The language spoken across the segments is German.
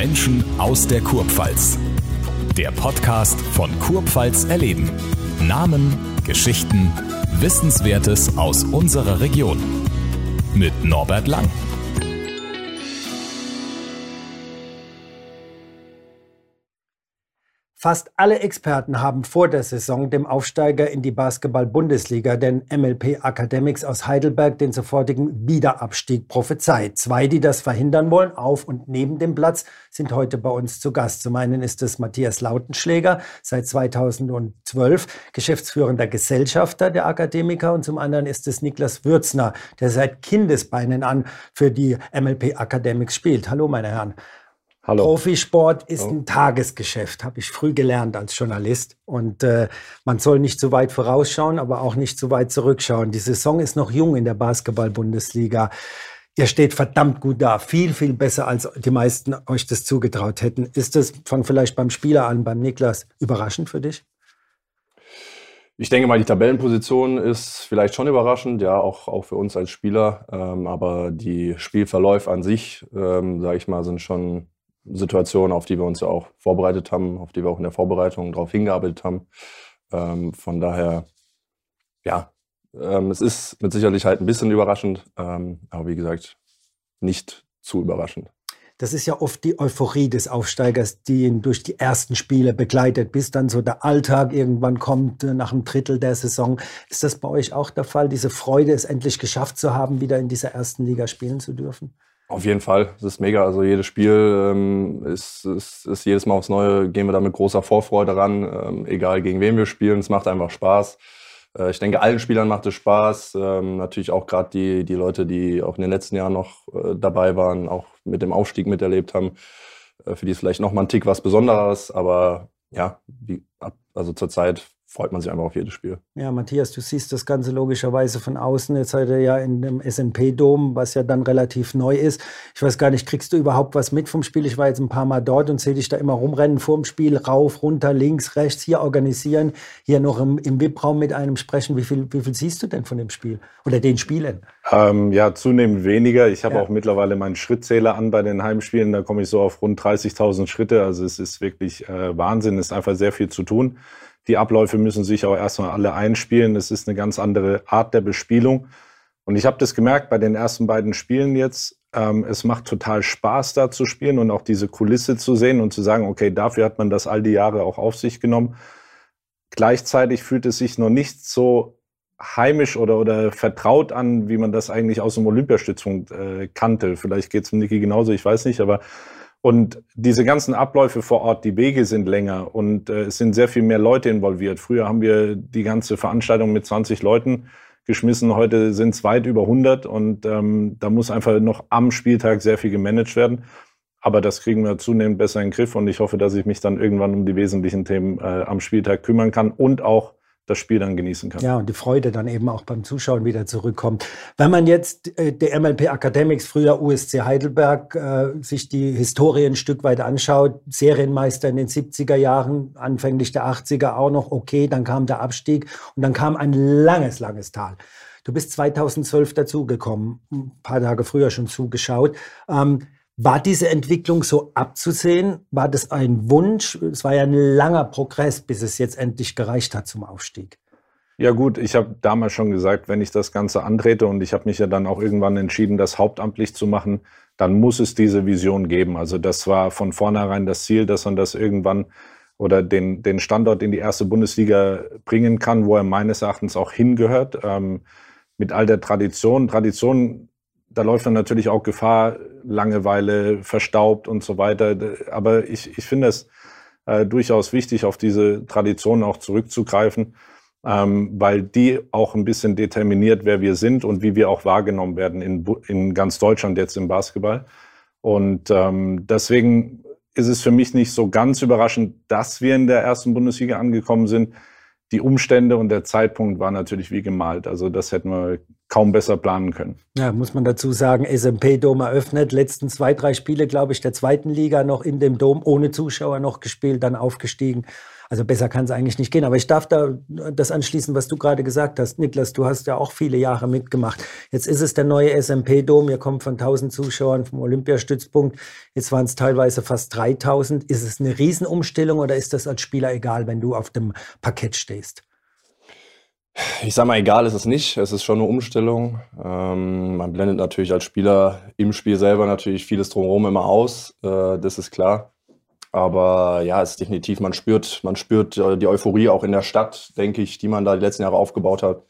Menschen aus der Kurpfalz. Der Podcast von Kurpfalz erleben. Namen, Geschichten, Wissenswertes aus unserer Region. Mit Norbert Lang. Fast alle Experten haben vor der Saison dem Aufsteiger in die Basketball-Bundesliga, den MLP Academics aus Heidelberg, den sofortigen Wiederabstieg prophezeit. Zwei, die das verhindern wollen, auf und neben dem Platz, sind heute bei uns zu Gast. Zum einen ist es Matthias Lautenschläger, seit 2012 geschäftsführender Gesellschafter der Akademiker und zum anderen ist es Niklas Würzner, der seit Kindesbeinen an für die MLP Academics spielt. Hallo, meine Herren. Hallo. Profisport ist ein Tagesgeschäft, habe ich früh gelernt als Journalist. Und äh, man soll nicht zu weit vorausschauen, aber auch nicht zu weit zurückschauen. Die Saison ist noch jung in der Basketball-Bundesliga. Ihr steht verdammt gut da, viel, viel besser, als die meisten euch das zugetraut hätten. Ist das, fang vielleicht beim Spieler an, beim Niklas, überraschend für dich? Ich denke mal, die Tabellenposition ist vielleicht schon überraschend, ja, auch, auch für uns als Spieler. Ähm, aber die Spielverläufe an sich, ähm, sage ich mal, sind schon Situationen, auf die wir uns ja auch vorbereitet haben, auf die wir auch in der Vorbereitung darauf hingearbeitet haben. Ähm, von daher, ja, ähm, es ist mit Sicherheit halt ein bisschen überraschend, ähm, aber wie gesagt, nicht zu überraschend. Das ist ja oft die Euphorie des Aufsteigers, die ihn durch die ersten Spiele begleitet, bis dann so der Alltag irgendwann kommt äh, nach einem Drittel der Saison. Ist das bei euch auch der Fall, diese Freude, es endlich geschafft zu haben, wieder in dieser ersten Liga spielen zu dürfen? Auf jeden Fall, das ist mega. Also jedes Spiel ähm, ist, ist, ist jedes Mal aufs Neue, gehen wir da mit großer Vorfreude ran, ähm, egal gegen wen wir spielen, es macht einfach Spaß. Äh, ich denke, allen Spielern macht es Spaß. Ähm, natürlich auch gerade die, die Leute, die auch in den letzten Jahren noch äh, dabei waren, auch mit dem Aufstieg miterlebt haben. Äh, für die ist vielleicht noch mal ein Tick was Besonderes, aber ja, wie, also zurzeit freut man sich einfach auf jedes Spiel. Ja, Matthias, du siehst das Ganze logischerweise von außen. Jetzt seid ihr ja in dem SNP-Dom, was ja dann relativ neu ist. Ich weiß gar nicht, kriegst du überhaupt was mit vom Spiel? Ich war jetzt ein paar Mal dort und sehe dich da immer rumrennen vor dem Spiel, rauf, runter, links, rechts, hier organisieren, hier noch im, im VIP-Raum mit einem sprechen. Wie viel, wie viel siehst du denn von dem Spiel oder den Spielen? Ähm, ja, zunehmend weniger. Ich habe ja. auch mittlerweile meinen Schrittzähler an bei den Heimspielen. Da komme ich so auf rund 30.000 Schritte. Also es ist wirklich äh, Wahnsinn. Es ist einfach sehr viel zu tun. Die Abläufe müssen sich auch erstmal alle einspielen. Es ist eine ganz andere Art der Bespielung. Und ich habe das gemerkt bei den ersten beiden Spielen jetzt. Ähm, es macht total Spaß, da zu spielen und auch diese Kulisse zu sehen und zu sagen, okay, dafür hat man das all die Jahre auch auf sich genommen. Gleichzeitig fühlt es sich noch nicht so heimisch oder, oder vertraut an, wie man das eigentlich aus dem Olympiastützpunkt äh, kannte. Vielleicht geht es Niki genauso, ich weiß nicht, aber und diese ganzen Abläufe vor Ort, die Wege sind länger und äh, es sind sehr viel mehr Leute involviert. Früher haben wir die ganze Veranstaltung mit 20 Leuten geschmissen, heute sind es weit über 100 und ähm, da muss einfach noch am Spieltag sehr viel gemanagt werden. Aber das kriegen wir zunehmend besser in den Griff und ich hoffe, dass ich mich dann irgendwann um die wesentlichen Themen äh, am Spieltag kümmern kann und auch das Spiel dann genießen kann. Ja, und die Freude dann eben auch beim Zuschauen wieder zurückkommt. Wenn man jetzt äh, der MLP Academics, früher USC Heidelberg, äh, sich die Historie ein Stück weit anschaut, Serienmeister in den 70er Jahren, anfänglich der 80er auch noch, okay, dann kam der Abstieg und dann kam ein langes, langes Tal. Du bist 2012 dazugekommen, ein paar Tage früher schon zugeschaut. Ähm, war diese Entwicklung so abzusehen? War das ein Wunsch? Es war ja ein langer Progress, bis es jetzt endlich gereicht hat zum Aufstieg. Ja gut, ich habe damals schon gesagt, wenn ich das Ganze antrete und ich habe mich ja dann auch irgendwann entschieden, das hauptamtlich zu machen, dann muss es diese Vision geben. Also das war von vornherein das Ziel, dass man das irgendwann oder den, den Standort in die erste Bundesliga bringen kann, wo er meines Erachtens auch hingehört. Ähm, mit all der Tradition. Tradition da läuft dann natürlich auch Gefahr, Langeweile, verstaubt und so weiter. Aber ich, ich finde es äh, durchaus wichtig, auf diese Tradition auch zurückzugreifen, ähm, weil die auch ein bisschen determiniert, wer wir sind und wie wir auch wahrgenommen werden in, in ganz Deutschland jetzt im Basketball. Und ähm, deswegen ist es für mich nicht so ganz überraschend, dass wir in der ersten Bundesliga angekommen sind die Umstände und der Zeitpunkt war natürlich wie gemalt. Also das hätten wir kaum besser planen können. Ja, muss man dazu sagen, SMP-Dom eröffnet, letzten zwei, drei Spiele, glaube ich, der zweiten Liga noch in dem Dom ohne Zuschauer noch gespielt, dann aufgestiegen. Also besser kann es eigentlich nicht gehen. Aber ich darf da das anschließen, was du gerade gesagt hast. Niklas, du hast ja auch viele Jahre mitgemacht. Jetzt ist es der neue SMP-Dom. Ihr kommt von 1000 Zuschauern vom Olympiastützpunkt. Jetzt waren es teilweise fast 3000. Ist es eine Riesenumstellung oder ist das als Spieler egal, wenn du auf dem Parkett stehst? Ich sag mal, egal ist es nicht. Es ist schon eine Umstellung. Ähm, man blendet natürlich als Spieler im Spiel selber natürlich vieles drumherum immer aus. Äh, das ist klar. Aber ja, es ist definitiv, man spürt, man spürt äh, die Euphorie auch in der Stadt, denke ich, die man da die letzten Jahre aufgebaut hat.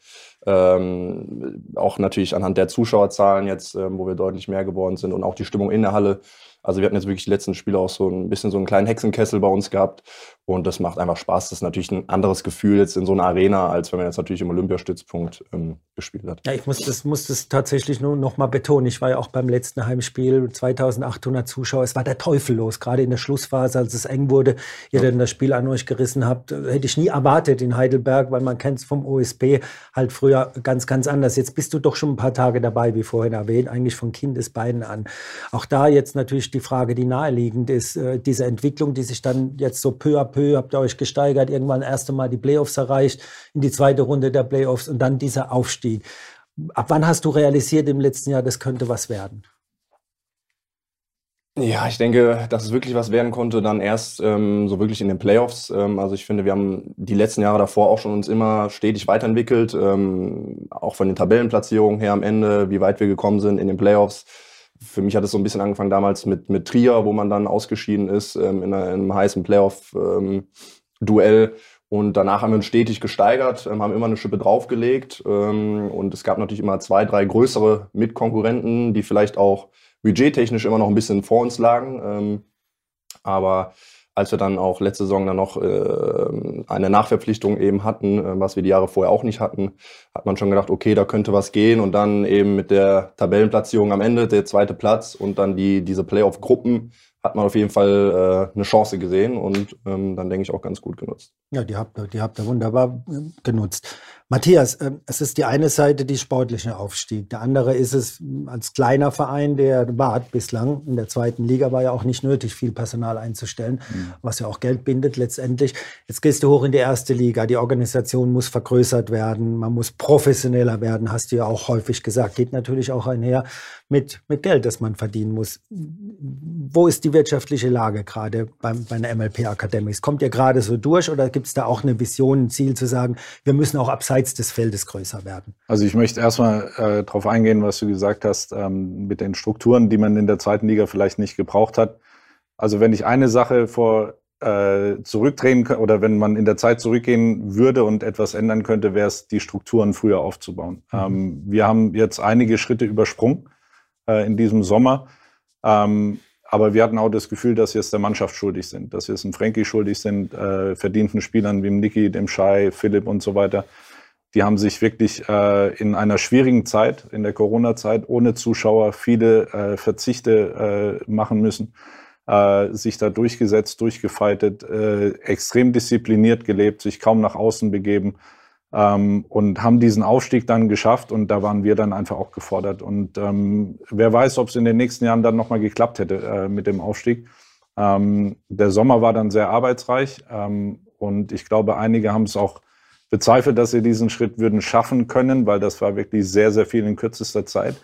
Ähm, auch natürlich anhand der Zuschauerzahlen jetzt, ähm, wo wir deutlich mehr geworden sind und auch die Stimmung in der Halle. Also wir hatten jetzt wirklich die letzten Spiele auch so ein bisschen so einen kleinen Hexenkessel bei uns gehabt. Und das macht einfach Spaß. Das ist natürlich ein anderes Gefühl jetzt in so einer Arena, als wenn man jetzt natürlich im Olympiastützpunkt ähm, gespielt hat. Ja, ich muss das, muss das tatsächlich nur noch mal betonen. Ich war ja auch beim letzten Heimspiel, 2800 Zuschauer. Es war der Teufel los, gerade in der Schlussphase, als es eng wurde. Ihr ja. dann das Spiel an euch gerissen habt, hätte ich nie erwartet in Heidelberg, weil man kennt es vom OSB halt früher ganz, ganz anders. Jetzt bist du doch schon ein paar Tage dabei, wie vorhin erwähnt, eigentlich von Kindesbeinen an. Auch da jetzt natürlich die Frage, die naheliegend ist, äh, diese Entwicklung, die sich dann jetzt so peu à peu, habt ihr euch gesteigert, irgendwann erste Mal die Playoffs erreicht, in die zweite Runde der Playoffs und dann dieser Aufstieg. Ab wann hast du realisiert im letzten Jahr, das könnte was werden? Ja, ich denke, dass es wirklich was werden konnte, dann erst ähm, so wirklich in den Playoffs. Ähm, also ich finde, wir haben die letzten Jahre davor auch schon uns immer stetig weiterentwickelt, ähm, auch von den Tabellenplatzierungen her am Ende, wie weit wir gekommen sind in den Playoffs für mich hat es so ein bisschen angefangen damals mit, mit Trier, wo man dann ausgeschieden ist ähm, in, einem heißen Playoff-Duell. Ähm, und danach haben wir uns stetig gesteigert, ähm, haben immer eine Schippe draufgelegt. Ähm, und es gab natürlich immer zwei, drei größere Mitkonkurrenten, die vielleicht auch budgettechnisch immer noch ein bisschen vor uns lagen. Ähm, aber als wir dann auch letzte Saison dann noch äh, eine Nachverpflichtung eben hatten, äh, was wir die Jahre vorher auch nicht hatten, hat man schon gedacht, okay, da könnte was gehen und dann eben mit der Tabellenplatzierung am Ende, der zweite Platz und dann die, diese Playoff-Gruppen, hat man auf jeden Fall äh, eine Chance gesehen und ähm, dann denke ich auch ganz gut genutzt. Ja, die habt ihr, die habt ihr wunderbar äh, genutzt. Matthias, äh, es ist die eine Seite die sportliche Aufstieg. Der andere ist es als kleiner Verein, der war bislang in der zweiten Liga, war ja auch nicht nötig, viel Personal einzustellen, mhm. was ja auch Geld bindet letztendlich. Jetzt gehst du hoch in die erste Liga. Die Organisation muss vergrößert werden, man muss professioneller werden, hast du ja auch häufig gesagt. Geht natürlich auch einher mit, mit Geld, das man verdienen muss. Wo ist die wirtschaftliche Lage gerade beim, bei der MLP Academics? Kommt ihr gerade so durch oder gibt es da auch eine Vision, ein Ziel zu sagen, wir müssen auch abseits abseits des Feldes größer werden. Also ich möchte erstmal äh, darauf eingehen, was du gesagt hast, ähm, mit den Strukturen, die man in der zweiten Liga vielleicht nicht gebraucht hat. Also wenn ich eine Sache vor äh, zurückdrehen oder wenn man in der Zeit zurückgehen würde und etwas ändern könnte, wäre es die Strukturen früher aufzubauen. Mhm. Ähm, wir haben jetzt einige Schritte übersprungen äh, in diesem Sommer. Ähm, aber wir hatten auch das Gefühl, dass wir es der Mannschaft schuldig sind, dass wir es dem Frankie schuldig sind, äh, verdienten Spielern wie dem Niki, dem Shai, Philipp und so weiter, die haben sich wirklich äh, in einer schwierigen Zeit, in der Corona-Zeit, ohne Zuschauer viele äh, Verzichte äh, machen müssen, äh, sich da durchgesetzt, durchgefeitet, äh, extrem diszipliniert gelebt, sich kaum nach außen begeben ähm, und haben diesen Aufstieg dann geschafft und da waren wir dann einfach auch gefordert. Und ähm, wer weiß, ob es in den nächsten Jahren dann nochmal geklappt hätte äh, mit dem Aufstieg. Ähm, der Sommer war dann sehr arbeitsreich ähm, und ich glaube, einige haben es auch bezweifle, dass sie diesen Schritt würden schaffen können, weil das war wirklich sehr, sehr viel in kürzester Zeit.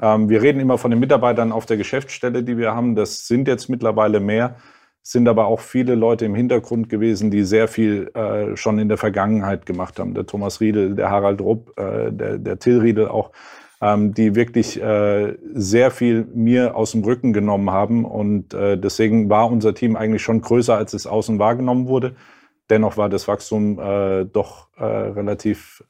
Ähm, wir reden immer von den Mitarbeitern auf der Geschäftsstelle, die wir haben. Das sind jetzt mittlerweile mehr, sind aber auch viele Leute im Hintergrund gewesen, die sehr viel äh, schon in der Vergangenheit gemacht haben. Der Thomas Riedel, der Harald Rupp, äh, der, der Till Riedel auch, ähm, die wirklich äh, sehr viel mir aus dem Rücken genommen haben. Und äh, deswegen war unser Team eigentlich schon größer, als es außen wahrgenommen wurde. Dennoch war das Wachstum äh, doch äh, relativ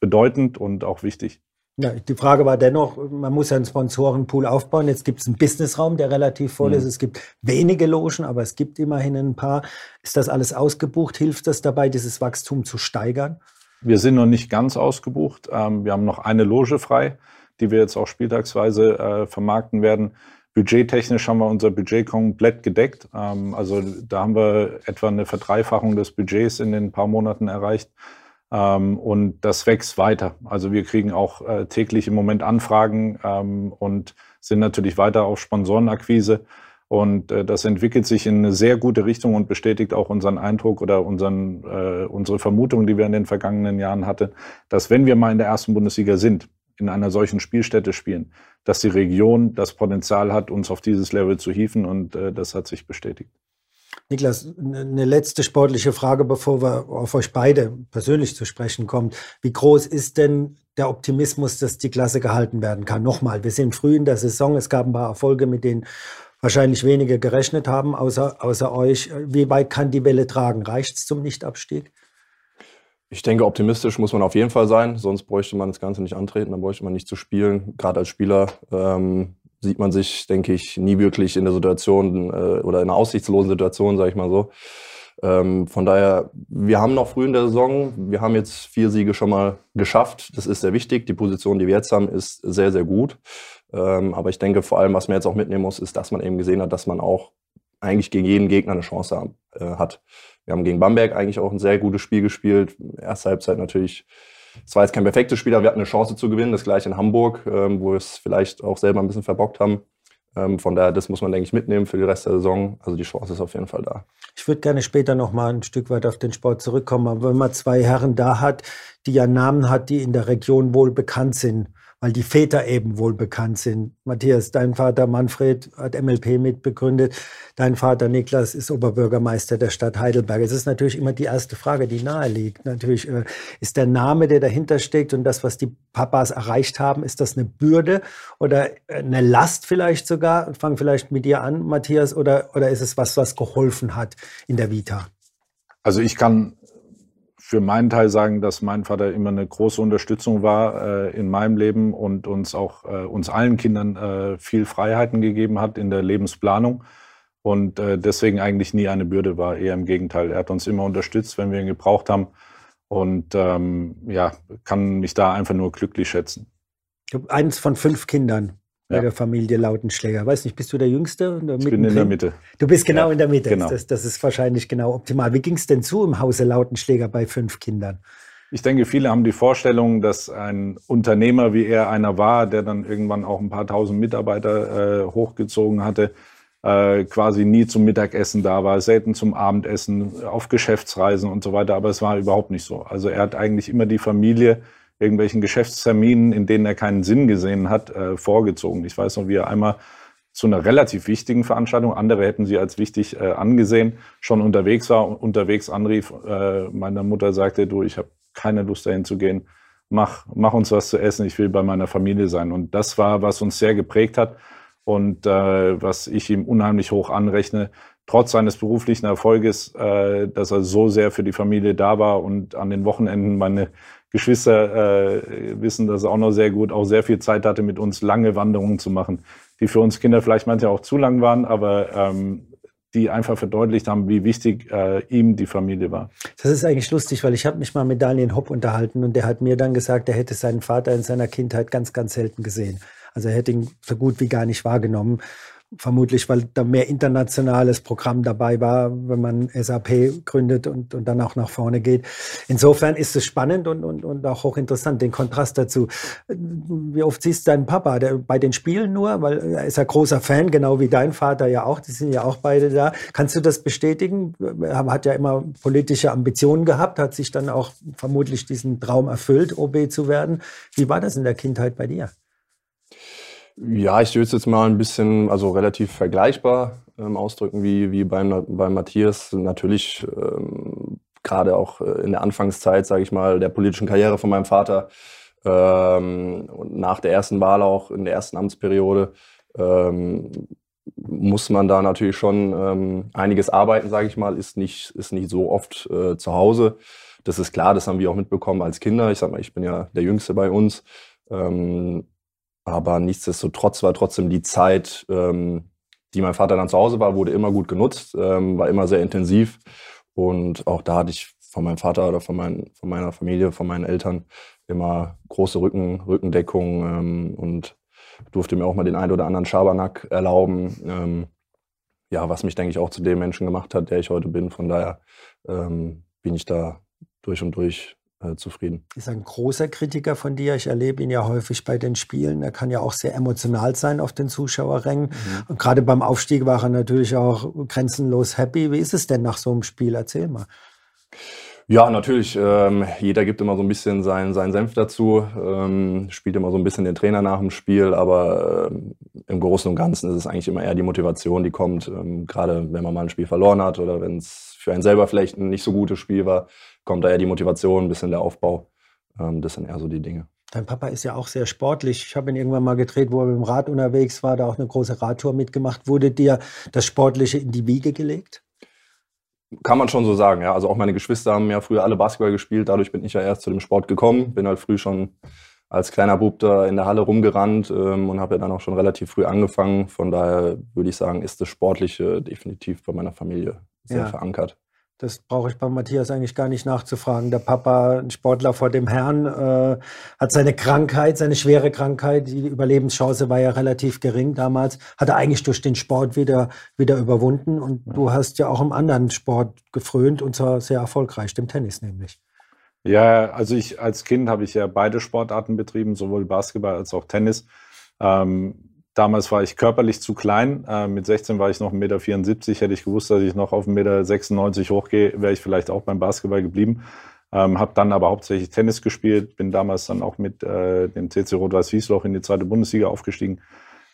bedeutend und auch wichtig. Ja, die Frage war dennoch, man muss ja einen Sponsorenpool aufbauen. Jetzt gibt es einen Businessraum, der relativ voll mhm. ist. Es gibt wenige Logen, aber es gibt immerhin ein paar. Ist das alles ausgebucht? Hilft das dabei, dieses Wachstum zu steigern? Wir sind noch nicht ganz ausgebucht. Ähm, wir haben noch eine Loge frei, die wir jetzt auch spieltagsweise äh, vermarkten werden. Budgettechnisch haben wir unser Budget komplett gedeckt. Ähm, also da haben wir etwa eine Verdreifachung des Budgets in den paar Monaten erreicht. Ähm, und das wächst weiter. Also wir kriegen auch äh, täglich im Moment Anfragen ähm, und sind natürlich weiter auf Sponsorenakquise. Und äh, das entwickelt sich in eine sehr gute Richtung und bestätigt auch unseren Eindruck oder unseren, äh, unsere Vermutung, die wir in den vergangenen Jahren hatten, dass wenn wir mal in der ersten Bundesliga sind, in einer solchen Spielstätte spielen, dass die Region das Potenzial hat, uns auf dieses Level zu hieven und äh, das hat sich bestätigt. Niklas, eine letzte sportliche Frage, bevor wir auf euch beide persönlich zu sprechen kommen. Wie groß ist denn der Optimismus, dass die Klasse gehalten werden kann? Nochmal, wir sind früh in der Saison, es gab ein paar Erfolge, mit denen wahrscheinlich wenige gerechnet haben, außer, außer euch. Wie weit kann die Welle tragen? Reicht es zum Nichtabstieg? Ich denke, optimistisch muss man auf jeden Fall sein, sonst bräuchte man das Ganze nicht antreten, dann bräuchte man nicht zu spielen. Gerade als Spieler ähm, sieht man sich, denke ich, nie wirklich in der Situation äh, oder in einer aussichtslosen Situation, sage ich mal so. Ähm, von daher, wir haben noch früh in der Saison, wir haben jetzt vier Siege schon mal geschafft. Das ist sehr wichtig. Die Position, die wir jetzt haben, ist sehr, sehr gut. Ähm, aber ich denke, vor allem, was man jetzt auch mitnehmen muss, ist, dass man eben gesehen hat, dass man auch eigentlich gegen jeden Gegner eine Chance äh, hat. Wir haben gegen Bamberg eigentlich auch ein sehr gutes Spiel gespielt. Erste Halbzeit natürlich es war jetzt kein perfektes Spiel, aber wir hatten eine Chance zu gewinnen. Das gleiche in Hamburg, ähm, wo wir es vielleicht auch selber ein bisschen verbockt haben. Ähm, von daher, das muss man, denke ich, mitnehmen für den Rest der Saison. Also die Chance ist auf jeden Fall da. Ich würde gerne später noch mal ein Stück weit auf den Sport zurückkommen. Aber wenn man zwei Herren da hat, die ja Namen hat, die in der Region wohl bekannt sind, weil die Väter eben wohl bekannt sind. Matthias, dein Vater Manfred hat MLP mitbegründet. Dein Vater Niklas ist Oberbürgermeister der Stadt Heidelberg. Es ist natürlich immer die erste Frage, die nahe liegt. Natürlich äh, ist der Name, der dahinter steckt und das, was die Papas erreicht haben, ist das eine Bürde oder eine Last vielleicht sogar? Fang vielleicht mit dir an, Matthias, oder, oder ist es was, was geholfen hat in der Vita? Also ich kann für meinen Teil sagen, dass mein Vater immer eine große Unterstützung war äh, in meinem Leben und uns auch äh, uns allen Kindern äh, viel Freiheiten gegeben hat in der Lebensplanung und äh, deswegen eigentlich nie eine Bürde war. Eher im Gegenteil, er hat uns immer unterstützt, wenn wir ihn gebraucht haben und ähm, ja, kann mich da einfach nur glücklich schätzen. Ich habe eins von fünf Kindern bei ja. der Familie Lautenschläger. Weiß nicht, bist du der Jüngste? ich bin in der Mitte. Du bist genau ja, in der Mitte. Genau. Das, das, ist wahrscheinlich genau optimal. Wie ging es denn zu im Hause Lautenschläger bei fünf Kindern? Ich denke, viele haben die Vorstellung, dass ein Unternehmer, wie er einer war, der dann irgendwann auch ein paar tausend Mitarbeiter äh, hochgezogen hatte, äh, quasi nie zum Mittagessen da war, selten zum Abendessen, auf Geschäftsreisen und so weiter. Aber es war überhaupt nicht so. Also er hat eigentlich immer die Familie irgendwelchen Geschäftsterminen, in denen er keinen Sinn gesehen hat, äh, vorgezogen. Ich weiß noch, wie er einmal zu einer relativ wichtigen Veranstaltung, andere hätten sie als wichtig äh, angesehen, schon unterwegs war unterwegs anrief, äh, meiner Mutter sagte, du, ich habe keine Lust dahin zu gehen, mach, mach uns was zu essen, ich will bei meiner Familie sein. Und das war, was uns sehr geprägt hat und äh, was ich ihm unheimlich hoch anrechne, trotz seines beruflichen Erfolges, äh, dass er so sehr für die Familie da war und an den Wochenenden meine Geschwister äh, wissen das auch noch sehr gut, auch sehr viel Zeit hatte, mit uns lange Wanderungen zu machen, die für uns Kinder vielleicht manchmal auch zu lang waren, aber ähm, die einfach verdeutlicht haben, wie wichtig äh, ihm die Familie war. Das ist eigentlich lustig, weil ich habe mich mal mit Daniel Hopp unterhalten und der hat mir dann gesagt, er hätte seinen Vater in seiner Kindheit ganz, ganz selten gesehen. Also er hätte ihn so gut wie gar nicht wahrgenommen. Vermutlich, weil da mehr internationales Programm dabei war, wenn man SAP gründet und, und dann auch nach vorne geht. Insofern ist es spannend und, und, und auch hochinteressant, den Kontrast dazu. Wie oft siehst du deinen Papa? Der, bei den Spielen nur, weil er ist ja großer Fan, genau wie dein Vater ja auch. Die sind ja auch beide da. Kannst du das bestätigen? Er hat ja immer politische Ambitionen gehabt, hat sich dann auch vermutlich diesen Traum erfüllt, OB zu werden. Wie war das in der Kindheit bei dir? Ja, ich würde es jetzt mal ein bisschen, also relativ vergleichbar ähm, ausdrücken wie, wie beim, beim Matthias. Natürlich ähm, gerade auch äh, in der Anfangszeit, sage ich mal, der politischen Karriere von meinem Vater ähm, und nach der ersten Wahl auch in der ersten Amtsperiode ähm, muss man da natürlich schon ähm, einiges arbeiten, sage ich mal, ist nicht, ist nicht so oft äh, zu Hause. Das ist klar, das haben wir auch mitbekommen als Kinder. Ich sag mal, ich bin ja der Jüngste bei uns. Ähm, aber nichtsdestotrotz war trotzdem die Zeit, ähm, die mein Vater dann zu Hause war, wurde immer gut genutzt, ähm, war immer sehr intensiv. Und auch da hatte ich von meinem Vater oder von, mein, von meiner Familie, von meinen Eltern immer große Rücken, Rückendeckung ähm, und durfte mir auch mal den einen oder anderen Schabernack erlauben. Ähm, ja, was mich, denke ich, auch zu dem Menschen gemacht hat, der ich heute bin. Von daher ähm, bin ich da durch und durch äh, zufrieden. Ist ein großer Kritiker von dir. Ich erlebe ihn ja häufig bei den Spielen. Er kann ja auch sehr emotional sein auf den Zuschauerrängen. Mhm. Und gerade beim Aufstieg war er natürlich auch grenzenlos happy. Wie ist es denn nach so einem Spiel? Erzähl mal. Ja, natürlich. Ähm, jeder gibt immer so ein bisschen seinen, seinen Senf dazu, ähm, spielt immer so ein bisschen den Trainer nach dem Spiel, aber ähm, im Großen und Ganzen ist es eigentlich immer eher die Motivation, die kommt, ähm, gerade wenn man mal ein Spiel verloren hat oder wenn es für einen selber vielleicht ein nicht so gutes Spiel war, kommt da eher die Motivation, ein bisschen der Aufbau. Ähm, das sind eher so die Dinge. Dein Papa ist ja auch sehr sportlich. Ich habe ihn irgendwann mal gedreht, wo er mit dem Rad unterwegs war, da auch eine große Radtour mitgemacht. Wurde dir das Sportliche in die Wiege gelegt? Kann man schon so sagen, ja. Also auch meine Geschwister haben ja früher alle Basketball gespielt. Dadurch bin ich ja erst zu dem Sport gekommen. Bin halt früh schon als kleiner Bub da in der Halle rumgerannt ähm, und habe ja dann auch schon relativ früh angefangen. Von daher würde ich sagen, ist das Sportliche definitiv bei meiner Familie sehr ja. verankert. Das brauche ich bei Matthias eigentlich gar nicht nachzufragen. Der Papa, ein Sportler vor dem Herrn, äh, hat seine Krankheit, seine schwere Krankheit, die Überlebenschance war ja relativ gering damals, hat er eigentlich durch den Sport wieder, wieder überwunden. Und ja. du hast ja auch im anderen Sport gefrönt und zwar sehr erfolgreich, dem Tennis nämlich. Ja, also ich als Kind habe ich ja beide Sportarten betrieben, sowohl Basketball als auch Tennis. Ähm, Damals war ich körperlich zu klein. Äh, mit 16 war ich noch 1,74 Meter. Hätte ich gewusst, dass ich noch auf 1,96 Meter hochgehe, wäre ich vielleicht auch beim Basketball geblieben. Ähm, habe dann aber hauptsächlich Tennis gespielt. Bin damals dann auch mit äh, dem CC Rot-Weiß Wiesloch in die zweite Bundesliga aufgestiegen.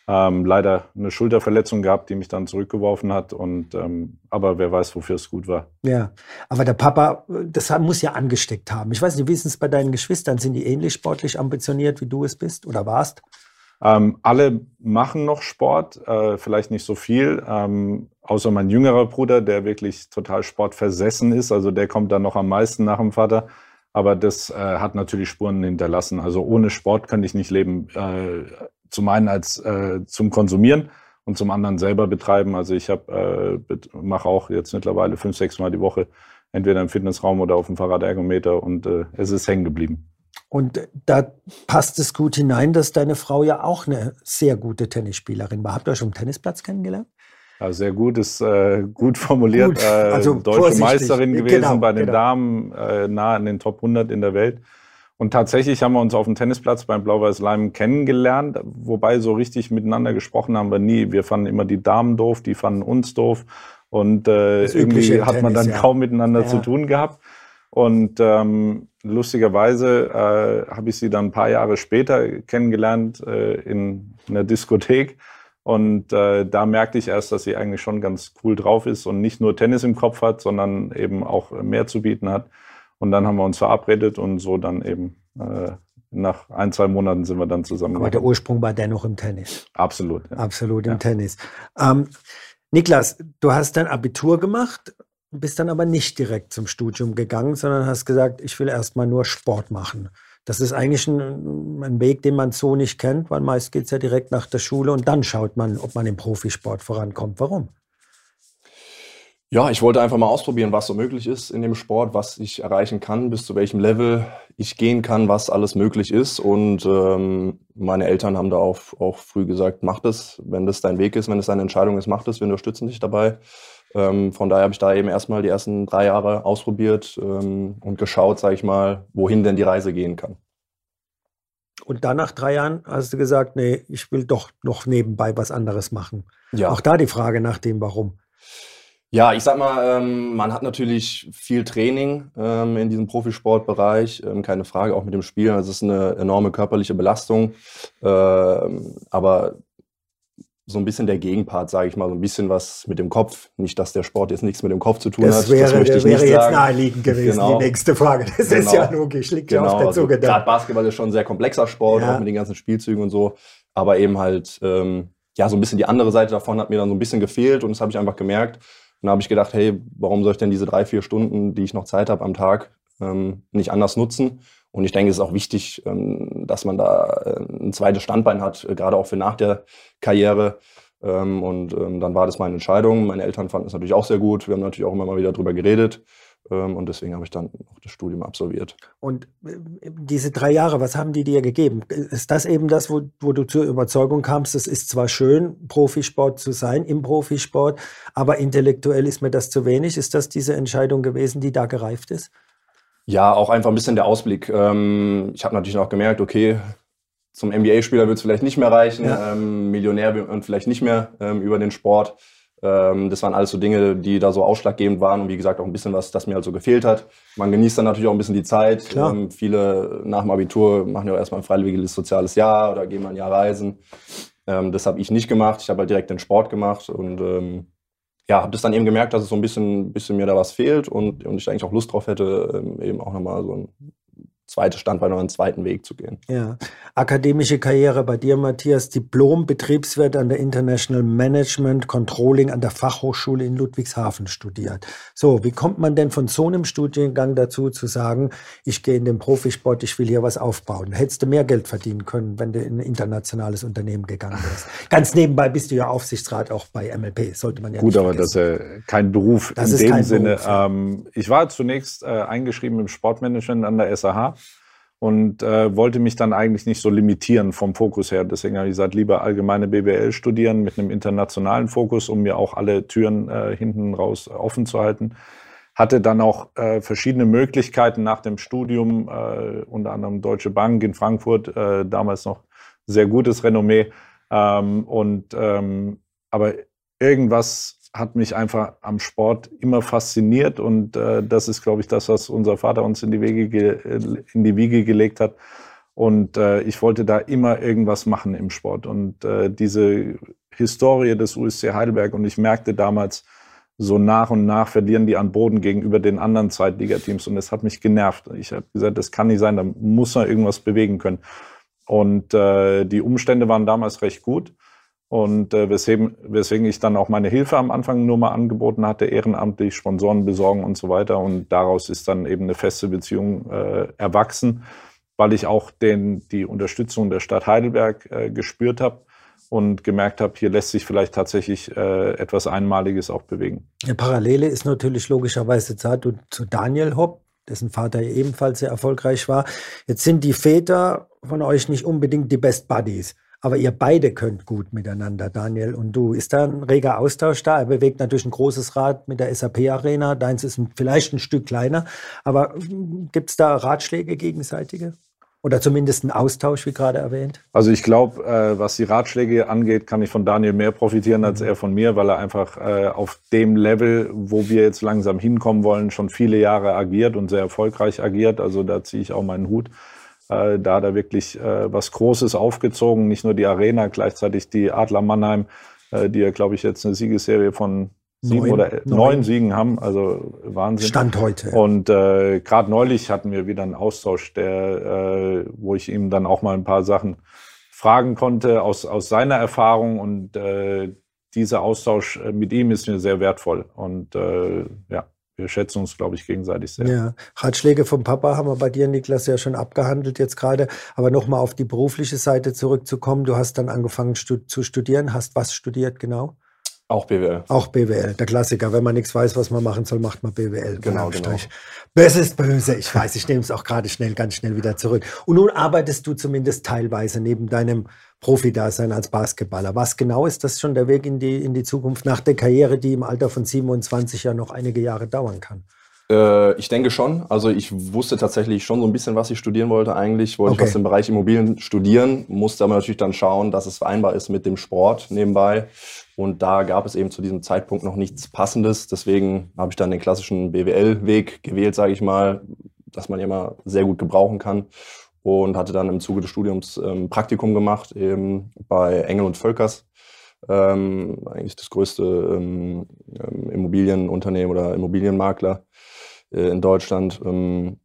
Ähm, leider eine Schulterverletzung gehabt, die mich dann zurückgeworfen hat. Und ähm, aber wer weiß, wofür es gut war. Ja, aber der Papa, das muss ja angesteckt haben. Ich weiß nicht, wie ist es bei deinen Geschwistern? Sind die ähnlich sportlich ambitioniert, wie du es bist oder warst? Ähm, alle machen noch Sport, äh, vielleicht nicht so viel, ähm, außer mein jüngerer Bruder, der wirklich total sportversessen ist. Also der kommt dann noch am meisten nach dem Vater. Aber das äh, hat natürlich Spuren hinterlassen. Also ohne Sport könnte ich nicht leben. Äh, zum einen als äh, zum Konsumieren und zum anderen selber betreiben. Also ich habe äh, mache auch jetzt mittlerweile fünf, sechs Mal die Woche entweder im Fitnessraum oder auf dem Fahrradergometer und äh, es ist hängen geblieben. Und da passt es gut hinein, dass deine Frau ja auch eine sehr gute Tennisspielerin war. Habt ihr euch schon am Tennisplatz kennengelernt? Ja, sehr gut, ist äh, gut formuliert. Gut, äh, also deutsche Meisterin gewesen genau, bei den genau. Damen, äh, nah in den Top 100 in der Welt. Und tatsächlich haben wir uns auf dem Tennisplatz beim Blau-Weiß Leim kennengelernt, wobei so richtig miteinander gesprochen haben wir nie. Wir fanden immer die Damen doof, die fanden uns doof. Und äh, irgendwie hat man dann ja. kaum miteinander ja. zu tun gehabt. Und ähm, lustigerweise äh, habe ich sie dann ein paar Jahre später kennengelernt äh, in einer Diskothek. Und äh, da merkte ich erst, dass sie eigentlich schon ganz cool drauf ist und nicht nur Tennis im Kopf hat, sondern eben auch mehr zu bieten hat. Und dann haben wir uns verabredet und so dann eben äh, nach ein, zwei Monaten sind wir dann zusammen. Aber der Ursprung war dennoch im Tennis. Absolut. Ja. Absolut im ja. Tennis. Ähm, Niklas, du hast dein Abitur gemacht bist dann aber nicht direkt zum Studium gegangen, sondern hast gesagt, ich will erstmal nur Sport machen. Das ist eigentlich ein, ein, Weg, den man so nicht kennt, weil meist geht es ja direkt nach der Schule und dann schaut man, ob man im Profisport vorankommt. Warum? Ja, ich wollte einfach mal ausprobieren, was so möglich ist in dem Sport, was ich erreichen kann, bis zu welchem Level ich gehen kann, was alles möglich ist. Und ähm, meine Eltern haben da auch, auch früh gesagt, mach das, wenn das dein Weg ist, wenn es deine Entscheidung ist, mach das, wir unterstützen dich dabei. Ähm, von daher habe ich da eben erstmal die ersten drei Jahre ausprobiert ähm, und geschaut, sage ich mal, wohin denn die Reise gehen kann. Und dann nach drei Jahren hast du gesagt, nee, ich will doch noch nebenbei was anderes machen. Ja. Auch da die Frage nach dem Warum. Ja, ich sag mal, ähm, man hat natürlich viel Training ähm, in diesem Profisportbereich, ähm, keine Frage, auch mit dem Spielen. Also es ist eine enorme körperliche Belastung. Ähm, aber so ein bisschen der Gegenpart, sage ich mal, so ein bisschen was mit dem Kopf. Nicht, dass der Sport jetzt nichts mit dem Kopf zu tun das hat. Wäre, das möchte ich wäre nicht jetzt sagen. naheliegend gewesen, genau. die nächste Frage. Das genau. ist ja logisch, liegt genau. ja auf der also, Zunge. Gerade Basketball ist schon ein sehr komplexer Sport, ja. auch mit den ganzen Spielzügen und so. Aber eben halt, ähm, ja, so ein bisschen die andere Seite davon hat mir dann so ein bisschen gefehlt und das habe ich einfach gemerkt. Und da habe ich gedacht, hey, warum soll ich denn diese drei, vier Stunden, die ich noch Zeit habe am Tag, ähm, nicht anders nutzen? Und ich denke, es ist auch wichtig, ähm, dass man da äh, ein zweites Standbein hat, äh, gerade auch für nach der Karriere. Ähm, und ähm, dann war das meine Entscheidung. Meine Eltern fanden es natürlich auch sehr gut. Wir haben natürlich auch immer mal wieder drüber geredet. Und deswegen habe ich dann auch das Studium absolviert. Und diese drei Jahre, was haben die dir gegeben? Ist das eben das, wo, wo du zur Überzeugung kamst, es ist zwar schön, Profisport zu sein, im Profisport, aber intellektuell ist mir das zu wenig? Ist das diese Entscheidung gewesen, die da gereift ist? Ja, auch einfach ein bisschen der Ausblick. Ähm, ich habe natürlich auch gemerkt, okay, zum NBA-Spieler wird es vielleicht nicht mehr reichen, ja. ähm, Millionär wird vielleicht nicht mehr ähm, über den Sport. Ähm, das waren alles so Dinge, die da so ausschlaggebend waren und wie gesagt auch ein bisschen was, das mir halt so gefehlt hat. Man genießt dann natürlich auch ein bisschen die Zeit. Ähm, viele nach dem Abitur machen ja auch erstmal ein freiwilliges soziales Jahr oder gehen mal ein Jahr reisen. Ähm, das habe ich nicht gemacht. Ich habe halt direkt den Sport gemacht und ähm, ja, habe das dann eben gemerkt, dass es so ein bisschen, bisschen mir da was fehlt und, und ich eigentlich auch Lust drauf hätte, ähm, eben auch nochmal so ein zweite Standbein oder einen zweiten Weg zu gehen. Ja. Akademische Karriere bei dir, Matthias. Diplom Betriebswirt an der International Management Controlling an der Fachhochschule in Ludwigshafen studiert. So, wie kommt man denn von so einem Studiengang dazu zu sagen, ich gehe in den Profisport, ich will hier was aufbauen? Hättest du mehr Geld verdienen können, wenn du in ein internationales Unternehmen gegangen wärst? Ganz nebenbei bist du ja Aufsichtsrat auch bei MLP, sollte man ja Gut, aber das ist ja kein Beruf das in dem Sinne. Beruf, ja. ähm, ich war zunächst äh, eingeschrieben im Sportmanagement an der SAH und äh, wollte mich dann eigentlich nicht so limitieren vom Fokus her. Deswegen habe ich gesagt, lieber allgemeine BWL studieren mit einem internationalen Fokus, um mir auch alle Türen äh, hinten raus offen zu halten. Hatte dann auch äh, verschiedene Möglichkeiten nach dem Studium, äh, unter anderem Deutsche Bank in Frankfurt, äh, damals noch sehr gutes Renommee. Ähm, und ähm, aber irgendwas hat mich einfach am Sport immer fasziniert und äh, das ist, glaube ich, das, was unser Vater uns in die, Wege in die Wiege gelegt hat. Und äh, ich wollte da immer irgendwas machen im Sport. Und äh, diese Historie des USC Heidelberg und ich merkte damals, so nach und nach verlieren die an Boden gegenüber den anderen Zweitligateams und das hat mich genervt. Ich habe gesagt, das kann nicht sein, da muss man irgendwas bewegen können. Und äh, die Umstände waren damals recht gut. Und äh, weswegen, weswegen ich dann auch meine Hilfe am Anfang nur mal angeboten hatte, ehrenamtlich Sponsoren besorgen und so weiter. Und daraus ist dann eben eine feste Beziehung äh, erwachsen, weil ich auch den, die Unterstützung der Stadt Heidelberg äh, gespürt habe und gemerkt habe, hier lässt sich vielleicht tatsächlich äh, etwas Einmaliges auch bewegen. Eine Parallele ist natürlich logischerweise zu, zu Daniel Hopp, dessen Vater ebenfalls sehr erfolgreich war. Jetzt sind die Väter von euch nicht unbedingt die Best Buddies. Aber ihr beide könnt gut miteinander, Daniel und du. Ist da ein reger Austausch da? Er bewegt natürlich ein großes Rad mit der SAP-Arena. Deins ist ein, vielleicht ein Stück kleiner. Aber gibt es da Ratschläge gegenseitige? Oder zumindest einen Austausch, wie gerade erwähnt? Also ich glaube, äh, was die Ratschläge angeht, kann ich von Daniel mehr profitieren als mhm. er von mir, weil er einfach äh, auf dem Level, wo wir jetzt langsam hinkommen wollen, schon viele Jahre agiert und sehr erfolgreich agiert. Also da ziehe ich auch meinen Hut. Äh, da er wirklich äh, was Großes aufgezogen, nicht nur die Arena, gleichzeitig die Adler Mannheim, äh, die ja, glaube ich, jetzt eine Siegesserie von sieben neun, oder neun. neun Siegen haben, also Wahnsinn. Stand heute. Und äh, gerade neulich hatten wir wieder einen Austausch, der, äh, wo ich ihm dann auch mal ein paar Sachen fragen konnte aus, aus seiner Erfahrung und äh, dieser Austausch äh, mit ihm ist mir sehr wertvoll. Und äh, ja, wir schätzen uns, glaube ich, gegenseitig sehr. Ja, Ratschläge vom Papa haben wir bei dir, Niklas, ja schon abgehandelt jetzt gerade. Aber nochmal auf die berufliche Seite zurückzukommen. Du hast dann angefangen stu zu studieren. Hast was studiert genau? Auch BWL. Auch BWL, der Klassiker. Wenn man nichts weiß, was man machen soll, macht man BWL. Genau, genau. Böse ist böse. Ich weiß, ich nehme es auch gerade schnell, ganz schnell wieder zurück. Und nun arbeitest du zumindest teilweise neben deinem Profi-Dasein als Basketballer. Was genau ist das schon der Weg in die, in die Zukunft nach der Karriere, die im Alter von 27 ja noch einige Jahre dauern kann? Äh, ich denke schon. Also ich wusste tatsächlich schon so ein bisschen, was ich studieren wollte. Eigentlich wollte okay. ich was im Bereich Immobilien studieren, musste aber natürlich dann schauen, dass es vereinbar ist mit dem Sport nebenbei. Und da gab es eben zu diesem Zeitpunkt noch nichts Passendes. Deswegen habe ich dann den klassischen BWL-Weg gewählt, sage ich mal, dass man immer sehr gut gebrauchen kann und hatte dann im Zuge des Studiums ähm, Praktikum gemacht eben bei Engel und Völkers. Ähm, eigentlich das größte ähm, ähm Immobilienunternehmen oder Immobilienmakler äh, in Deutschland. Ähm,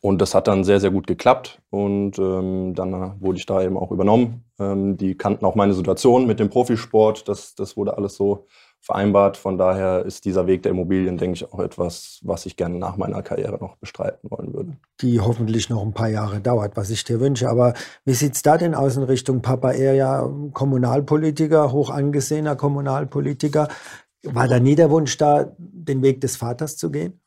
und das hat dann sehr, sehr gut geklappt. Und ähm, dann wurde ich da eben auch übernommen. die kannten auch meine Situation mit dem Profisport. Das, das wurde alles so vereinbart. Von daher ist dieser Weg der Immobilien, denke ich, auch etwas, was ich gerne nach meiner Karriere noch bestreiten wollen würde. Die hoffentlich noch ein paar Jahre dauert, was ich dir wünsche. Aber wie sieht es da denn aus in Richtung Papa? Er ja Kommunalpolitiker, hoch angesehener Kommunalpolitiker. War da nie der Wunsch da, den Weg des Vaters zu gehen?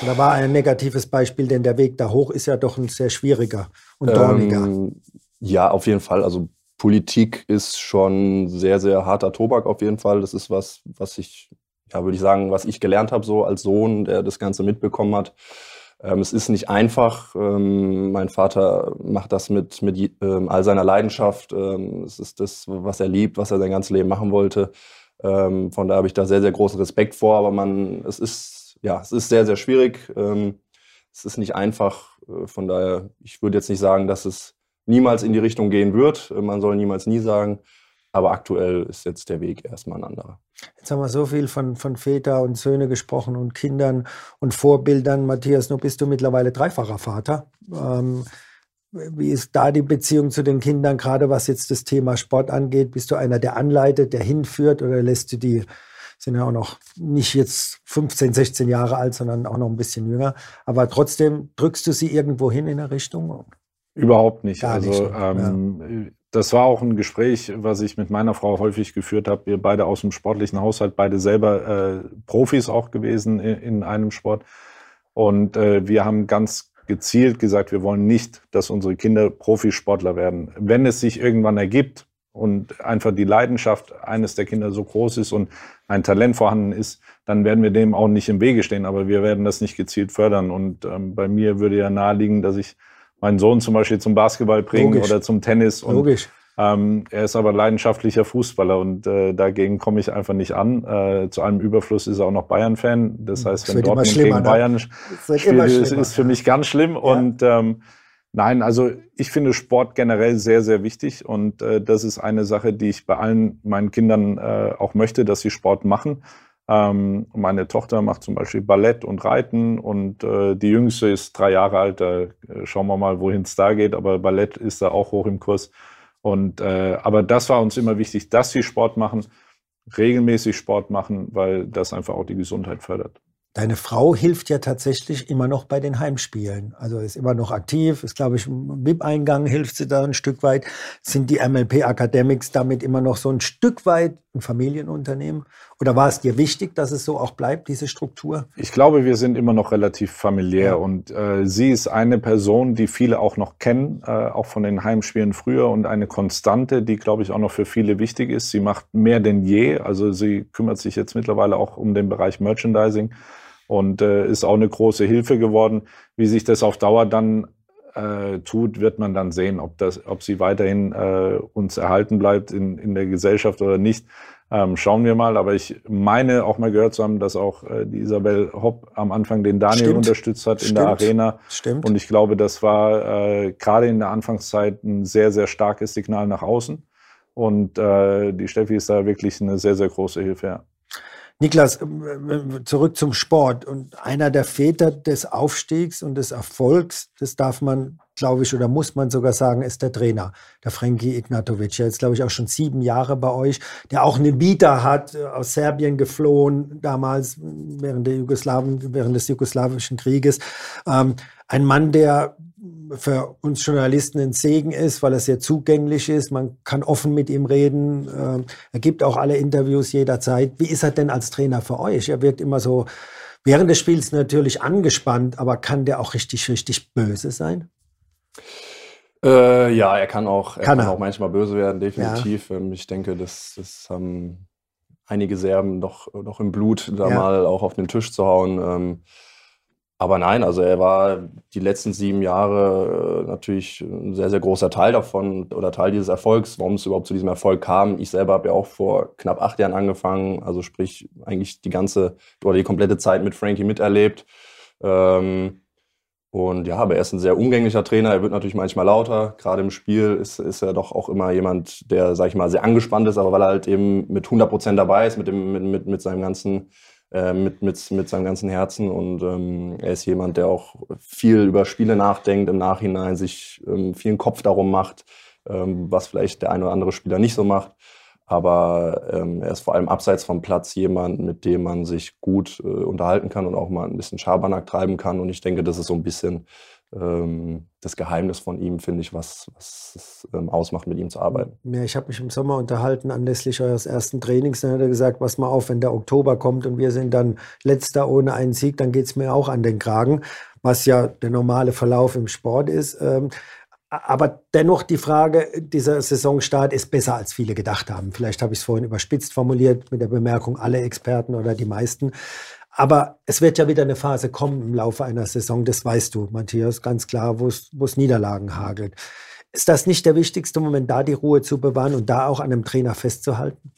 Oh. Oder war ein negatives Beispiel, denn der Weg da hoch ist ja doch ein sehr schwieriger und dorniger. Ähm, ja, auf jeden Fall. Also Politik ist schon sehr, sehr harter Tobak auf jeden Fall. Das ist was, was ich ja, würde ich sagen, was ich gelernt habe, so als Sohn, der das Ganze mitbekommen hat. Ähm, es ist nicht einfach. Ähm, mein Vater macht das mit, mit ähm, all seiner Leidenschaft. Ähm, es ist das, was er liebt, was er sein ganzes Leben machen wollte. Ähm, von daher habe ich da sehr, sehr großen Respekt vor. Aber man, es ist, ja, es ist sehr, sehr schwierig. Ähm, es ist nicht einfach. Äh, von daher, ich würde jetzt nicht sagen, dass es niemals in die Richtung gehen wird. Äh, man soll niemals nie sagen. Aber aktuell ist jetzt der Weg erstmal ein anderer. Jetzt haben wir so viel von, von Väter und Söhne gesprochen und Kindern und Vorbildern. Matthias, nun bist du mittlerweile dreifacher Vater. Ähm, wie ist da die Beziehung zu den Kindern, gerade was jetzt das Thema Sport angeht? Bist du einer, der anleitet, der hinführt oder lässt du die, sind ja auch noch nicht jetzt 15, 16 Jahre alt, sondern auch noch ein bisschen jünger, aber trotzdem drückst du sie irgendwo hin in eine Richtung? Überhaupt nicht. Gar also nicht ähm, ja das war auch ein Gespräch, was ich mit meiner Frau häufig geführt habe. Wir beide aus dem sportlichen Haushalt, beide selber äh, Profis auch gewesen in, in einem Sport. Und äh, wir haben ganz gezielt gesagt, wir wollen nicht, dass unsere Kinder Profisportler werden. Wenn es sich irgendwann ergibt und einfach die Leidenschaft eines der Kinder so groß ist und ein Talent vorhanden ist, dann werden wir dem auch nicht im Wege stehen. Aber wir werden das nicht gezielt fördern. Und ähm, bei mir würde ja naheliegen, dass ich meinen Sohn zum Beispiel zum Basketball bringen Logisch. oder zum Tennis. Und, Logisch. Ähm, er ist aber leidenschaftlicher Fußballer und äh, dagegen komme ich einfach nicht an. Äh, zu einem Überfluss ist er auch noch Bayern-Fan. Das heißt, wenn Dortmund gegen ne? Bayern spielt, ist, ist für mich ganz schlimm. Ja. Und ähm, nein, also ich finde Sport generell sehr, sehr wichtig und äh, das ist eine Sache, die ich bei allen meinen Kindern äh, auch möchte, dass sie Sport machen. Ähm, meine Tochter macht zum Beispiel Ballett und Reiten und äh, die Jüngste ist drei Jahre alt. Da äh, schauen wir mal, wohin es da geht. Aber Ballett ist da auch hoch im Kurs. Und äh, aber das war uns immer wichtig, dass sie Sport machen, regelmäßig Sport machen, weil das einfach auch die Gesundheit fördert. Deine Frau hilft ja tatsächlich immer noch bei den Heimspielen. Also ist immer noch aktiv, ist, glaube ich, im BIP-Eingang hilft sie da ein Stück weit. Sind die MLP Academics damit immer noch so ein Stück weit ein Familienunternehmen? Oder war es dir wichtig, dass es so auch bleibt, diese Struktur? Ich glaube, wir sind immer noch relativ familiär ja. und äh, sie ist eine Person, die viele auch noch kennen, äh, auch von den Heimspielen früher und eine Konstante, die, glaube ich, auch noch für viele wichtig ist. Sie macht mehr denn je. Also sie kümmert sich jetzt mittlerweile auch um den Bereich Merchandising und äh, ist auch eine große Hilfe geworden. Wie sich das auf Dauer dann äh, tut, wird man dann sehen, ob, das, ob sie weiterhin äh, uns erhalten bleibt in, in der Gesellschaft oder nicht. Ähm, schauen wir mal. Aber ich meine auch mal gehört zu haben, dass auch äh, die Isabel Hopp am Anfang den Daniel Stimmt. unterstützt hat in Stimmt. der Arena. Stimmt. Und ich glaube, das war äh, gerade in der Anfangszeit ein sehr, sehr starkes Signal nach außen. Und äh, die Steffi ist da wirklich eine sehr, sehr große Hilfe. Ja. Niklas, äh, zurück zum Sport. Und einer der Väter des Aufstiegs und des Erfolgs, das darf man, glaube ich, oder muss man sogar sagen, ist der Trainer, der Franki Ignatovic. Er ist, glaube ich, auch schon sieben Jahre bei euch, der auch eine Bieter hat, äh, aus Serbien geflohen, damals während, der Jugoslawen, während des jugoslawischen Krieges. Ähm, ein Mann, der für uns Journalisten ein Segen ist, weil er sehr zugänglich ist. Man kann offen mit ihm reden. Ähm, er gibt auch alle Interviews jederzeit. Wie ist er denn als Trainer für euch? Er wirkt immer so während des Spiels natürlich angespannt, aber kann der auch richtig, richtig böse sein? Äh, ja, er kann auch, er kann, kann er. auch manchmal böse werden, definitiv. Ja. Ähm, ich denke, das, das haben einige Serben doch, doch im Blut, da ja. mal auch auf den Tisch zu hauen. Aber nein, also er war die letzten sieben Jahre äh, natürlich ein sehr, sehr großer Teil davon oder Teil dieses Erfolgs, warum es überhaupt zu diesem Erfolg kam. Ich selber habe ja auch vor knapp acht Jahren angefangen, also sprich eigentlich die ganze oder die komplette Zeit mit Frankie miterlebt. Ähm, und ja, aber er ist ein sehr umgänglicher Trainer. Er wird natürlich manchmal lauter. Gerade im Spiel ist, ist er doch auch immer jemand, der, sag ich mal, sehr angespannt ist, aber weil er halt eben mit 100 Prozent dabei ist, mit, dem, mit, mit, mit seinem ganzen äh, mit, mit, mit seinem ganzen Herzen. Und ähm, er ist jemand, der auch viel über Spiele nachdenkt im Nachhinein, sich ähm, viel Kopf darum macht, ähm, was vielleicht der eine oder andere Spieler nicht so macht. Aber ähm, er ist vor allem abseits vom Platz jemand, mit dem man sich gut äh, unterhalten kann und auch mal ein bisschen Schabernack treiben kann. Und ich denke, das ist so ein bisschen das Geheimnis von ihm, finde ich, was, was es ähm, ausmacht, mit ihm zu arbeiten. Ja, ich habe mich im Sommer unterhalten anlässlich eures ersten Trainings. Dann hat er gesagt, pass mal auf, wenn der Oktober kommt und wir sind dann letzter ohne einen Sieg, dann geht es mir auch an den Kragen, was ja der normale Verlauf im Sport ist. Ähm, aber dennoch die Frage, dieser Saisonstart ist besser, als viele gedacht haben. Vielleicht habe ich es vorhin überspitzt formuliert mit der Bemerkung, alle Experten oder die meisten. Aber es wird ja wieder eine Phase kommen im Laufe einer Saison, das weißt du, Matthias, ganz klar, wo es Niederlagen hagelt. Ist das nicht der wichtigste Moment, da die Ruhe zu bewahren und da auch an einem Trainer festzuhalten?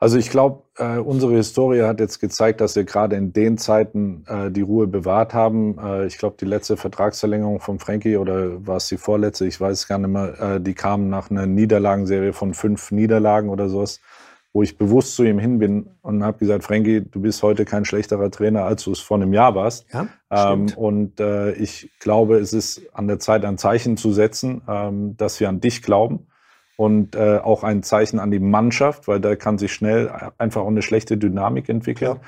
Also ich glaube, äh, unsere Historie hat jetzt gezeigt, dass wir gerade in den Zeiten äh, die Ruhe bewahrt haben. Äh, ich glaube, die letzte Vertragsverlängerung von Frankie oder war es die vorletzte, ich weiß es gar nicht mehr, äh, die kam nach einer Niederlagenserie von fünf Niederlagen oder sowas, wo ich bewusst zu ihm hin bin und habe gesagt, Frankie, du bist heute kein schlechterer Trainer, als du es vor einem Jahr warst. Ja, ähm, und äh, ich glaube, es ist an der Zeit, ein Zeichen zu setzen, ähm, dass wir an dich glauben und äh, auch ein Zeichen an die Mannschaft, weil da kann sich schnell einfach auch eine schlechte Dynamik entwickeln. Ja.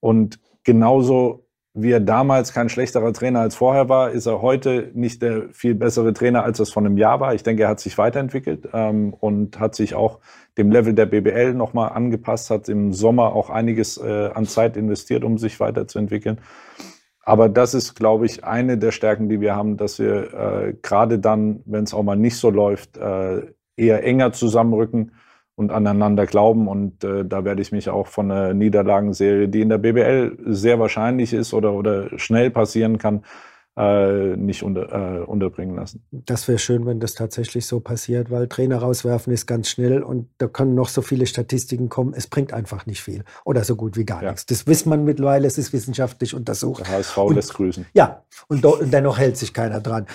Und genauso wie er damals kein schlechterer Trainer als vorher war, ist er heute nicht der viel bessere Trainer, als es vor einem Jahr war. Ich denke, er hat sich weiterentwickelt ähm, und hat sich auch dem Level der BBL nochmal angepasst, hat im Sommer auch einiges äh, an Zeit investiert, um sich weiterzuentwickeln. Aber das ist, glaube ich, eine der Stärken, die wir haben, dass wir äh, gerade dann, wenn es auch mal nicht so läuft, äh, eher enger zusammenrücken und aneinander glauben. Und äh, da werde ich mich auch von einer Niederlagenserie, die in der BBL sehr wahrscheinlich ist oder, oder schnell passieren kann, äh, nicht unter, äh, unterbringen lassen. Das wäre schön, wenn das tatsächlich so passiert, weil Trainer rauswerfen ist ganz schnell und da können noch so viele Statistiken kommen. Es bringt einfach nicht viel oder so gut wie gar ja. nichts. Das weiß man mittlerweile, es ist wissenschaftlich untersucht. Der HSV und, lässt grüßen. Ja, und, und dennoch hält sich keiner dran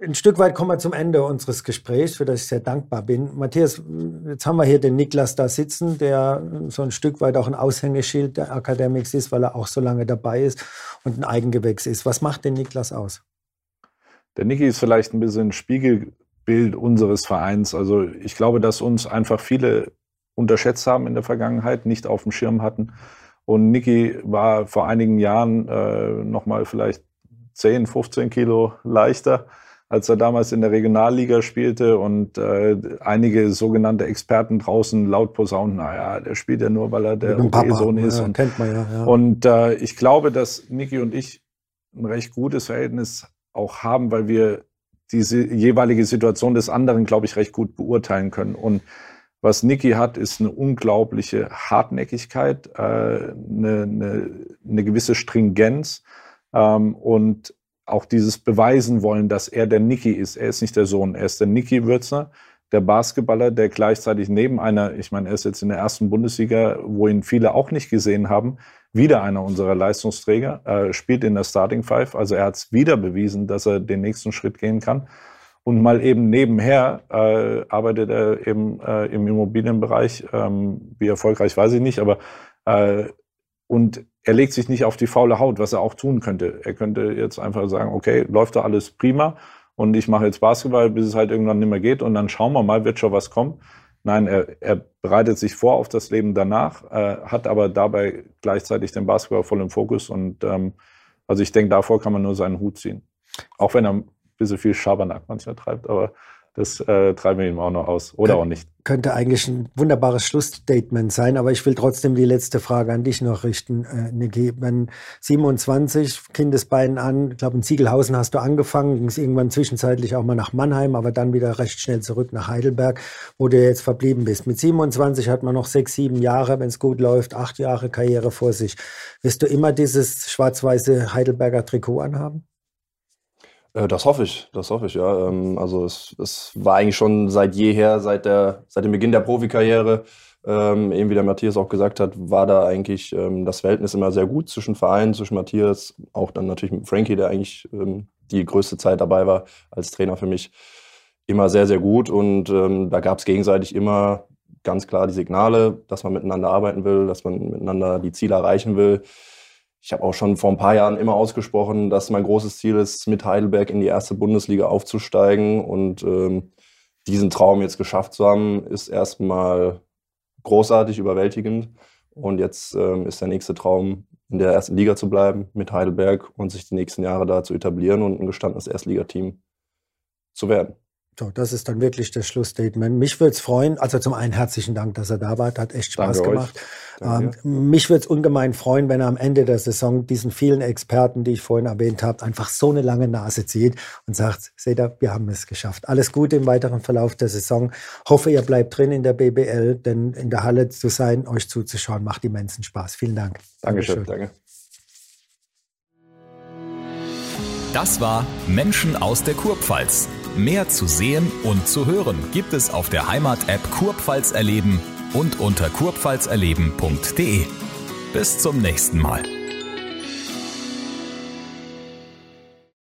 ein Stück weit kommen wir zum Ende unseres Gesprächs, für das ich sehr dankbar bin. Matthias, jetzt haben wir hier den Niklas da sitzen, der so ein Stück weit auch ein Aushängeschild der Academics ist, weil er auch so lange dabei ist und ein Eigengewächs ist. Was macht den Niklas aus? Der Niki ist vielleicht ein bisschen Spiegelbild unseres Vereins. Also ich glaube, dass uns einfach viele unterschätzt haben in der Vergangenheit, nicht auf dem Schirm hatten. Und Niki war vor einigen Jahren äh, nochmal vielleicht 10, 15 Kilo leichter als er damals in der Regionalliga spielte und äh, einige sogenannte Experten draußen laut posaunen, naja, der spielt ja nur, weil er der OP-Sohn ist. Ja, und, kennt man ja, ja. und äh, ich glaube, dass Niki und ich ein recht gutes Verhältnis auch haben, weil wir diese jeweilige Situation des anderen, glaube ich, recht gut beurteilen können. Und was Niki hat, ist eine unglaubliche Hartnäckigkeit, äh, eine, eine, eine gewisse Stringenz ähm, und auch dieses Beweisen wollen, dass er der Niki ist. Er ist nicht der Sohn, er ist der Niki Würzner, der Basketballer, der gleichzeitig neben einer, ich meine, er ist jetzt in der ersten Bundesliga, wo ihn viele auch nicht gesehen haben, wieder einer unserer Leistungsträger, äh, spielt in der Starting Five. Also er hat es wieder bewiesen, dass er den nächsten Schritt gehen kann. Und mal eben nebenher äh, arbeitet er eben äh, im Immobilienbereich. Ähm, wie erfolgreich weiß ich nicht, aber äh, und er legt sich nicht auf die faule Haut, was er auch tun könnte. Er könnte jetzt einfach sagen, okay, läuft da alles prima und ich mache jetzt Basketball, bis es halt irgendwann nicht mehr geht und dann schauen wir mal, wird schon was kommen. Nein, er, er bereitet sich vor auf das Leben danach, äh, hat aber dabei gleichzeitig den Basketball voll im Fokus und ähm, also ich denke, davor kann man nur seinen Hut ziehen. Auch wenn er ein bisschen viel Schabernack manchmal treibt, aber das äh, treiben wir ihm auch noch aus. Oder Kön auch nicht. Könnte eigentlich ein wunderbares Schlussstatement sein, aber ich will trotzdem die letzte Frage an dich noch richten, äh, Niki. Wenn 27, Kindesbeinen an, ich glaube in Ziegelhausen hast du angefangen, ging es irgendwann zwischenzeitlich auch mal nach Mannheim, aber dann wieder recht schnell zurück nach Heidelberg, wo du jetzt verblieben bist. Mit 27 hat man noch sechs, sieben Jahre, wenn es gut läuft, acht Jahre Karriere vor sich. Wirst du immer dieses schwarz-weiße Heidelberger Trikot anhaben? Äh, das hoffe ich, das hoffe ich, ja. Ähm, also es, es war eigentlich schon seit jeher, seit, der, seit dem Beginn der Profikarriere, ähm, eben wie der Matthias auch gesagt hat, war da eigentlich ähm, das Verhältnis immer sehr gut zwischen Vereinen, zwischen Matthias, auch dann natürlich mit Frankie, der eigentlich die größte Zeit dabei war als Trainer für mich, immer sehr, sehr gut. Und da gab es gegenseitig immer ganz klar die Signale, dass man miteinander arbeiten will, dass man miteinander die Ziele erreichen will ich habe auch schon vor ein paar Jahren immer ausgesprochen, dass mein großes Ziel ist, mit Heidelberg in die erste Bundesliga aufzusteigen. Und ähm, diesen Traum jetzt geschafft zu haben, ist erstmal großartig, überwältigend. Und jetzt ähm, ist der nächste Traum, in der ersten Liga zu bleiben mit Heidelberg und sich die nächsten Jahre da zu etablieren und ein gestandenes Erstligateam zu werden. So, das ist dann wirklich das Schlussstatement. Mich würde es freuen, also zum einen herzlichen Dank, dass er da war, hat echt Spaß Danke gemacht. Ähm, mich würde es ungemein freuen, wenn er am Ende der Saison diesen vielen Experten, die ich vorhin erwähnt habe, einfach so eine lange Nase zieht und sagt, seht ihr, wir haben es geschafft. Alles Gute im weiteren Verlauf der Saison. Hoffe, ihr bleibt drin in der BBL, denn in der Halle zu sein, euch zuzuschauen, macht immensen Spaß. Vielen Dank. Dankeschön. Danke. Das war Menschen aus der Kurpfalz. Mehr zu sehen und zu hören gibt es auf der Heimat-App Kurpfalz erleben und unter kurpfalzerleben.de. Bis zum nächsten Mal.